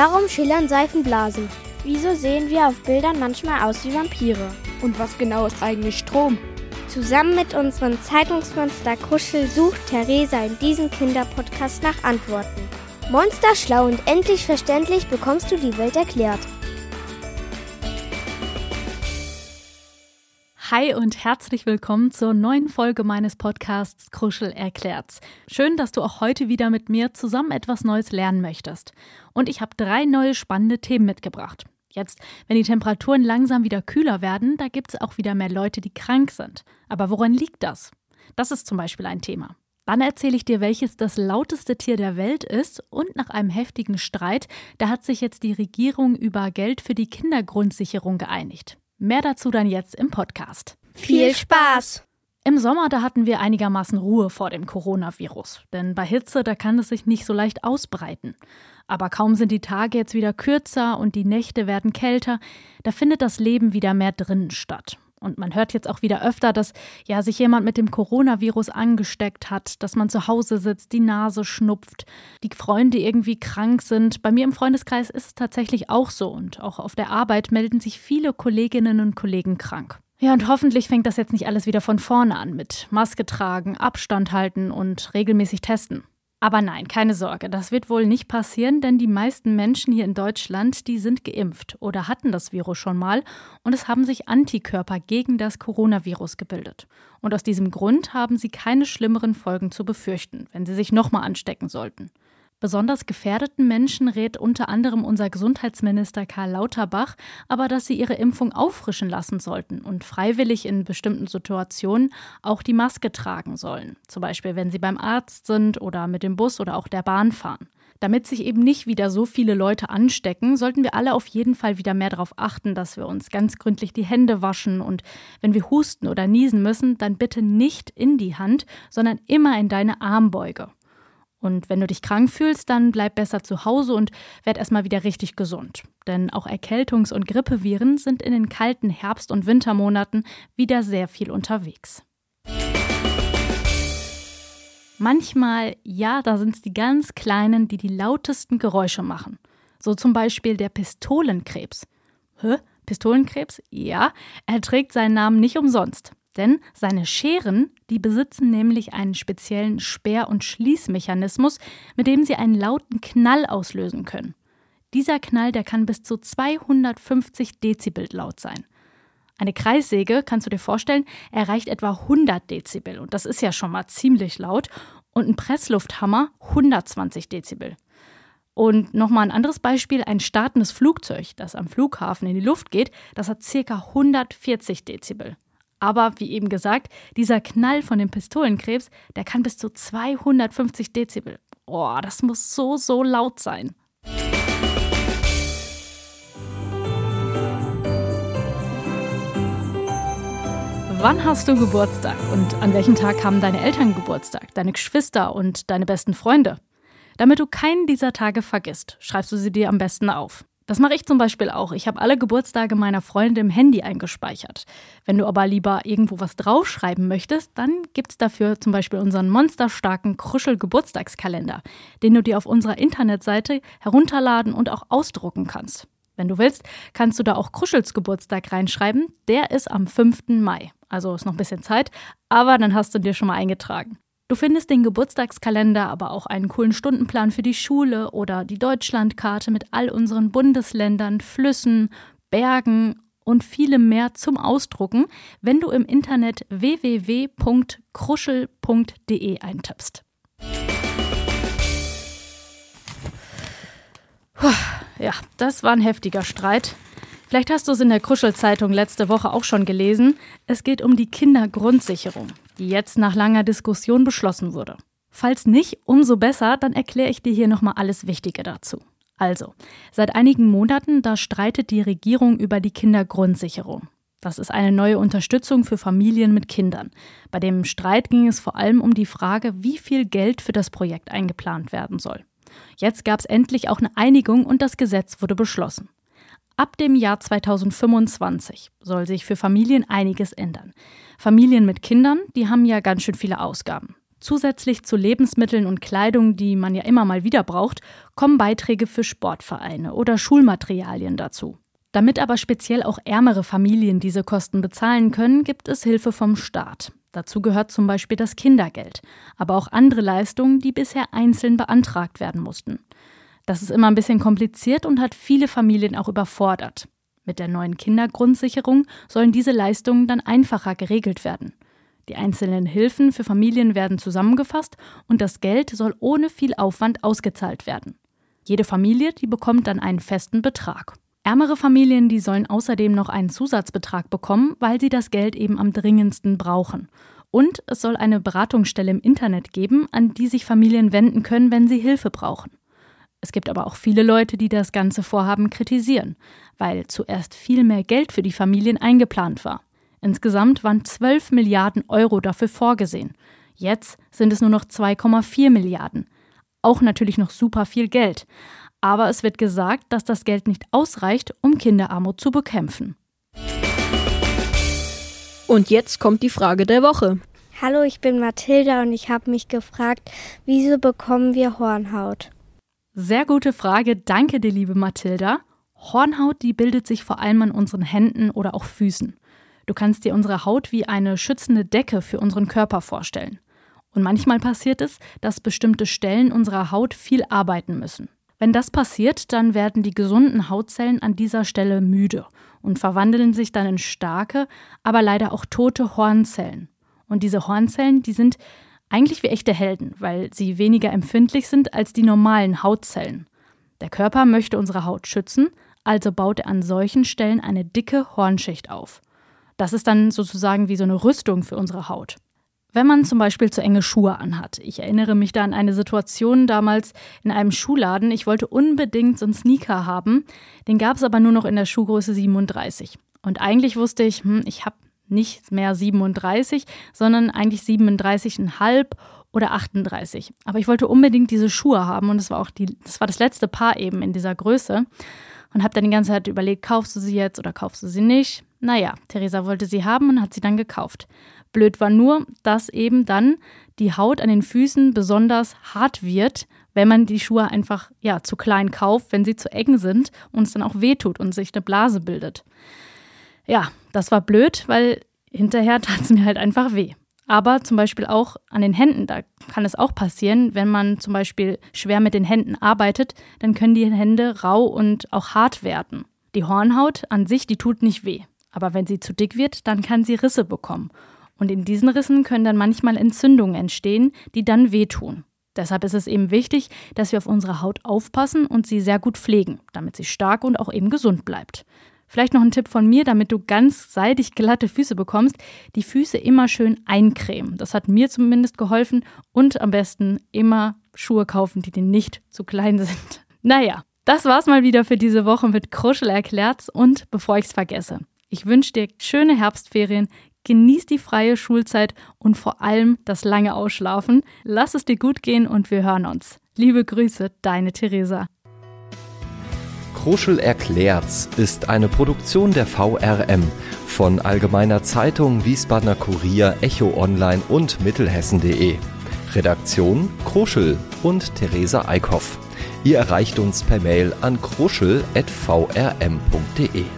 Warum schillern Seifenblasen? Wieso sehen wir auf Bildern manchmal aus wie Vampire? Und was genau ist eigentlich Strom? Zusammen mit unserem Zeitungsmonster Kuschel sucht Theresa in diesem Kinderpodcast nach Antworten. Monster schlau und endlich verständlich bekommst du die Welt erklärt. Hi und herzlich willkommen zur neuen Folge meines Podcasts Kruschel erklärt's. Schön, dass du auch heute wieder mit mir zusammen etwas Neues lernen möchtest. Und ich habe drei neue spannende Themen mitgebracht. Jetzt, wenn die Temperaturen langsam wieder kühler werden, da gibt es auch wieder mehr Leute, die krank sind. Aber woran liegt das? Das ist zum Beispiel ein Thema. Dann erzähle ich dir, welches das lauteste Tier der Welt ist und nach einem heftigen Streit, da hat sich jetzt die Regierung über Geld für die Kindergrundsicherung geeinigt. Mehr dazu dann jetzt im Podcast. Viel Spaß! Im Sommer, da hatten wir einigermaßen Ruhe vor dem Coronavirus, denn bei Hitze, da kann es sich nicht so leicht ausbreiten. Aber kaum sind die Tage jetzt wieder kürzer und die Nächte werden kälter, da findet das Leben wieder mehr drinnen statt. Und man hört jetzt auch wieder öfter, dass ja sich jemand mit dem Coronavirus angesteckt hat, dass man zu Hause sitzt, die Nase schnupft, die Freunde irgendwie krank sind. Bei mir im Freundeskreis ist es tatsächlich auch so und auch auf der Arbeit melden sich viele Kolleginnen und Kollegen krank. Ja, und hoffentlich fängt das jetzt nicht alles wieder von vorne an mit Maske tragen, Abstand halten und regelmäßig testen. Aber nein, keine Sorge, das wird wohl nicht passieren, denn die meisten Menschen hier in Deutschland, die sind geimpft oder hatten das Virus schon mal und es haben sich Antikörper gegen das Coronavirus gebildet. Und aus diesem Grund haben sie keine schlimmeren Folgen zu befürchten, wenn sie sich nochmal anstecken sollten. Besonders gefährdeten Menschen rät unter anderem unser Gesundheitsminister Karl Lauterbach, aber dass sie ihre Impfung auffrischen lassen sollten und freiwillig in bestimmten Situationen auch die Maske tragen sollen, zum Beispiel wenn sie beim Arzt sind oder mit dem Bus oder auch der Bahn fahren. Damit sich eben nicht wieder so viele Leute anstecken, sollten wir alle auf jeden Fall wieder mehr darauf achten, dass wir uns ganz gründlich die Hände waschen und wenn wir husten oder niesen müssen, dann bitte nicht in die Hand, sondern immer in deine Armbeuge. Und wenn du dich krank fühlst, dann bleib besser zu Hause und werd erstmal wieder richtig gesund. Denn auch Erkältungs- und Grippeviren sind in den kalten Herbst- und Wintermonaten wieder sehr viel unterwegs. Manchmal, ja, da sind es die ganz Kleinen, die die lautesten Geräusche machen. So zum Beispiel der Pistolenkrebs. Hä? Pistolenkrebs? Ja, er trägt seinen Namen nicht umsonst. Denn seine Scheren, die besitzen nämlich einen speziellen Sperr- und Schließmechanismus, mit dem sie einen lauten Knall auslösen können. Dieser Knall, der kann bis zu 250 Dezibel laut sein. Eine Kreissäge, kannst du dir vorstellen, erreicht etwa 100 Dezibel und das ist ja schon mal ziemlich laut. Und ein Presslufthammer 120 Dezibel. Und nochmal ein anderes Beispiel: ein startendes Flugzeug, das am Flughafen in die Luft geht, das hat ca. 140 Dezibel. Aber wie eben gesagt, dieser Knall von dem Pistolenkrebs, der kann bis zu 250 Dezibel. Oh, das muss so, so laut sein. Wann hast du Geburtstag und an welchem Tag haben deine Eltern Geburtstag, deine Geschwister und deine besten Freunde? Damit du keinen dieser Tage vergisst, schreibst du sie dir am besten auf. Das mache ich zum Beispiel auch. Ich habe alle Geburtstage meiner Freunde im Handy eingespeichert. Wenn du aber lieber irgendwo was draufschreiben möchtest, dann gibt es dafür zum Beispiel unseren monsterstarken Kruschel-Geburtstagskalender, den du dir auf unserer Internetseite herunterladen und auch ausdrucken kannst. Wenn du willst, kannst du da auch Kruschels Geburtstag reinschreiben. Der ist am 5. Mai. Also ist noch ein bisschen Zeit, aber dann hast du dir schon mal eingetragen. Du findest den Geburtstagskalender, aber auch einen coolen Stundenplan für die Schule oder die Deutschlandkarte mit all unseren Bundesländern, Flüssen, Bergen und vielem mehr zum Ausdrucken, wenn du im Internet www.kruschel.de eintippst. Ja, das war ein heftiger Streit. Vielleicht hast du es in der Kruschelzeitung letzte Woche auch schon gelesen. Es geht um die Kindergrundsicherung, die jetzt nach langer Diskussion beschlossen wurde. Falls nicht, umso besser, dann erkläre ich dir hier nochmal alles Wichtige dazu. Also, seit einigen Monaten, da streitet die Regierung über die Kindergrundsicherung. Das ist eine neue Unterstützung für Familien mit Kindern. Bei dem Streit ging es vor allem um die Frage, wie viel Geld für das Projekt eingeplant werden soll. Jetzt gab es endlich auch eine Einigung und das Gesetz wurde beschlossen. Ab dem Jahr 2025 soll sich für Familien einiges ändern. Familien mit Kindern, die haben ja ganz schön viele Ausgaben. Zusätzlich zu Lebensmitteln und Kleidung, die man ja immer mal wieder braucht, kommen Beiträge für Sportvereine oder Schulmaterialien dazu. Damit aber speziell auch ärmere Familien diese Kosten bezahlen können, gibt es Hilfe vom Staat. Dazu gehört zum Beispiel das Kindergeld, aber auch andere Leistungen, die bisher einzeln beantragt werden mussten. Das ist immer ein bisschen kompliziert und hat viele Familien auch überfordert. Mit der neuen Kindergrundsicherung sollen diese Leistungen dann einfacher geregelt werden. Die einzelnen Hilfen für Familien werden zusammengefasst und das Geld soll ohne viel Aufwand ausgezahlt werden. Jede Familie, die bekommt dann einen festen Betrag. Ärmere Familien, die sollen außerdem noch einen Zusatzbetrag bekommen, weil sie das Geld eben am dringendsten brauchen. Und es soll eine Beratungsstelle im Internet geben, an die sich Familien wenden können, wenn sie Hilfe brauchen. Es gibt aber auch viele Leute, die das ganze Vorhaben kritisieren, weil zuerst viel mehr Geld für die Familien eingeplant war. Insgesamt waren 12 Milliarden Euro dafür vorgesehen. Jetzt sind es nur noch 2,4 Milliarden. Auch natürlich noch super viel Geld. Aber es wird gesagt, dass das Geld nicht ausreicht, um Kinderarmut zu bekämpfen. Und jetzt kommt die Frage der Woche. Hallo, ich bin Mathilda und ich habe mich gefragt, wieso bekommen wir Hornhaut? Sehr gute Frage, danke dir, liebe Mathilda. Hornhaut, die bildet sich vor allem an unseren Händen oder auch Füßen. Du kannst dir unsere Haut wie eine schützende Decke für unseren Körper vorstellen. Und manchmal passiert es, dass bestimmte Stellen unserer Haut viel arbeiten müssen. Wenn das passiert, dann werden die gesunden Hautzellen an dieser Stelle müde und verwandeln sich dann in starke, aber leider auch tote Hornzellen. Und diese Hornzellen, die sind eigentlich wie echte Helden, weil sie weniger empfindlich sind als die normalen Hautzellen. Der Körper möchte unsere Haut schützen, also baut er an solchen Stellen eine dicke Hornschicht auf. Das ist dann sozusagen wie so eine Rüstung für unsere Haut. Wenn man zum Beispiel zu enge Schuhe anhat. Ich erinnere mich da an eine Situation damals in einem Schuhladen. Ich wollte unbedingt so einen Sneaker haben. Den gab es aber nur noch in der Schuhgröße 37. Und eigentlich wusste ich, hm, ich habe nicht mehr 37, sondern eigentlich 37,5 oder 38. Aber ich wollte unbedingt diese Schuhe haben und das war auch die, das war das letzte Paar eben in dieser Größe. Und habe dann die ganze Zeit überlegt, kaufst du sie jetzt oder kaufst du sie nicht? Naja, Theresa wollte sie haben und hat sie dann gekauft. Blöd war nur, dass eben dann die Haut an den Füßen besonders hart wird, wenn man die Schuhe einfach ja zu klein kauft, wenn sie zu eng sind und es dann auch wehtut und sich eine Blase bildet. Ja, das war blöd, weil hinterher tat es mir halt einfach weh. Aber zum Beispiel auch an den Händen, da kann es auch passieren, wenn man zum Beispiel schwer mit den Händen arbeitet, dann können die Hände rau und auch hart werden. Die Hornhaut an sich, die tut nicht weh. Aber wenn sie zu dick wird, dann kann sie Risse bekommen. Und in diesen Rissen können dann manchmal Entzündungen entstehen, die dann wehtun. Deshalb ist es eben wichtig, dass wir auf unsere Haut aufpassen und sie sehr gut pflegen, damit sie stark und auch eben gesund bleibt. Vielleicht noch ein Tipp von mir, damit du ganz seidig glatte Füße bekommst, die Füße immer schön eincremen. Das hat mir zumindest geholfen und am besten immer Schuhe kaufen, die dir nicht zu klein sind. Naja, das war's mal wieder für diese Woche mit Kruschel erklärt's und bevor ich's vergesse. Ich wünsche dir schöne Herbstferien, genieß die freie Schulzeit und vor allem das lange Ausschlafen. Lass es dir gut gehen und wir hören uns. Liebe Grüße, deine Theresa. Kruschel erklärt's ist eine Produktion der VRM von Allgemeiner Zeitung, Wiesbadener Kurier, Echo Online und Mittelhessen.de. Redaktion Kruschel und Theresa Eickhoff. Ihr erreicht uns per Mail an kruschel.vrm.de.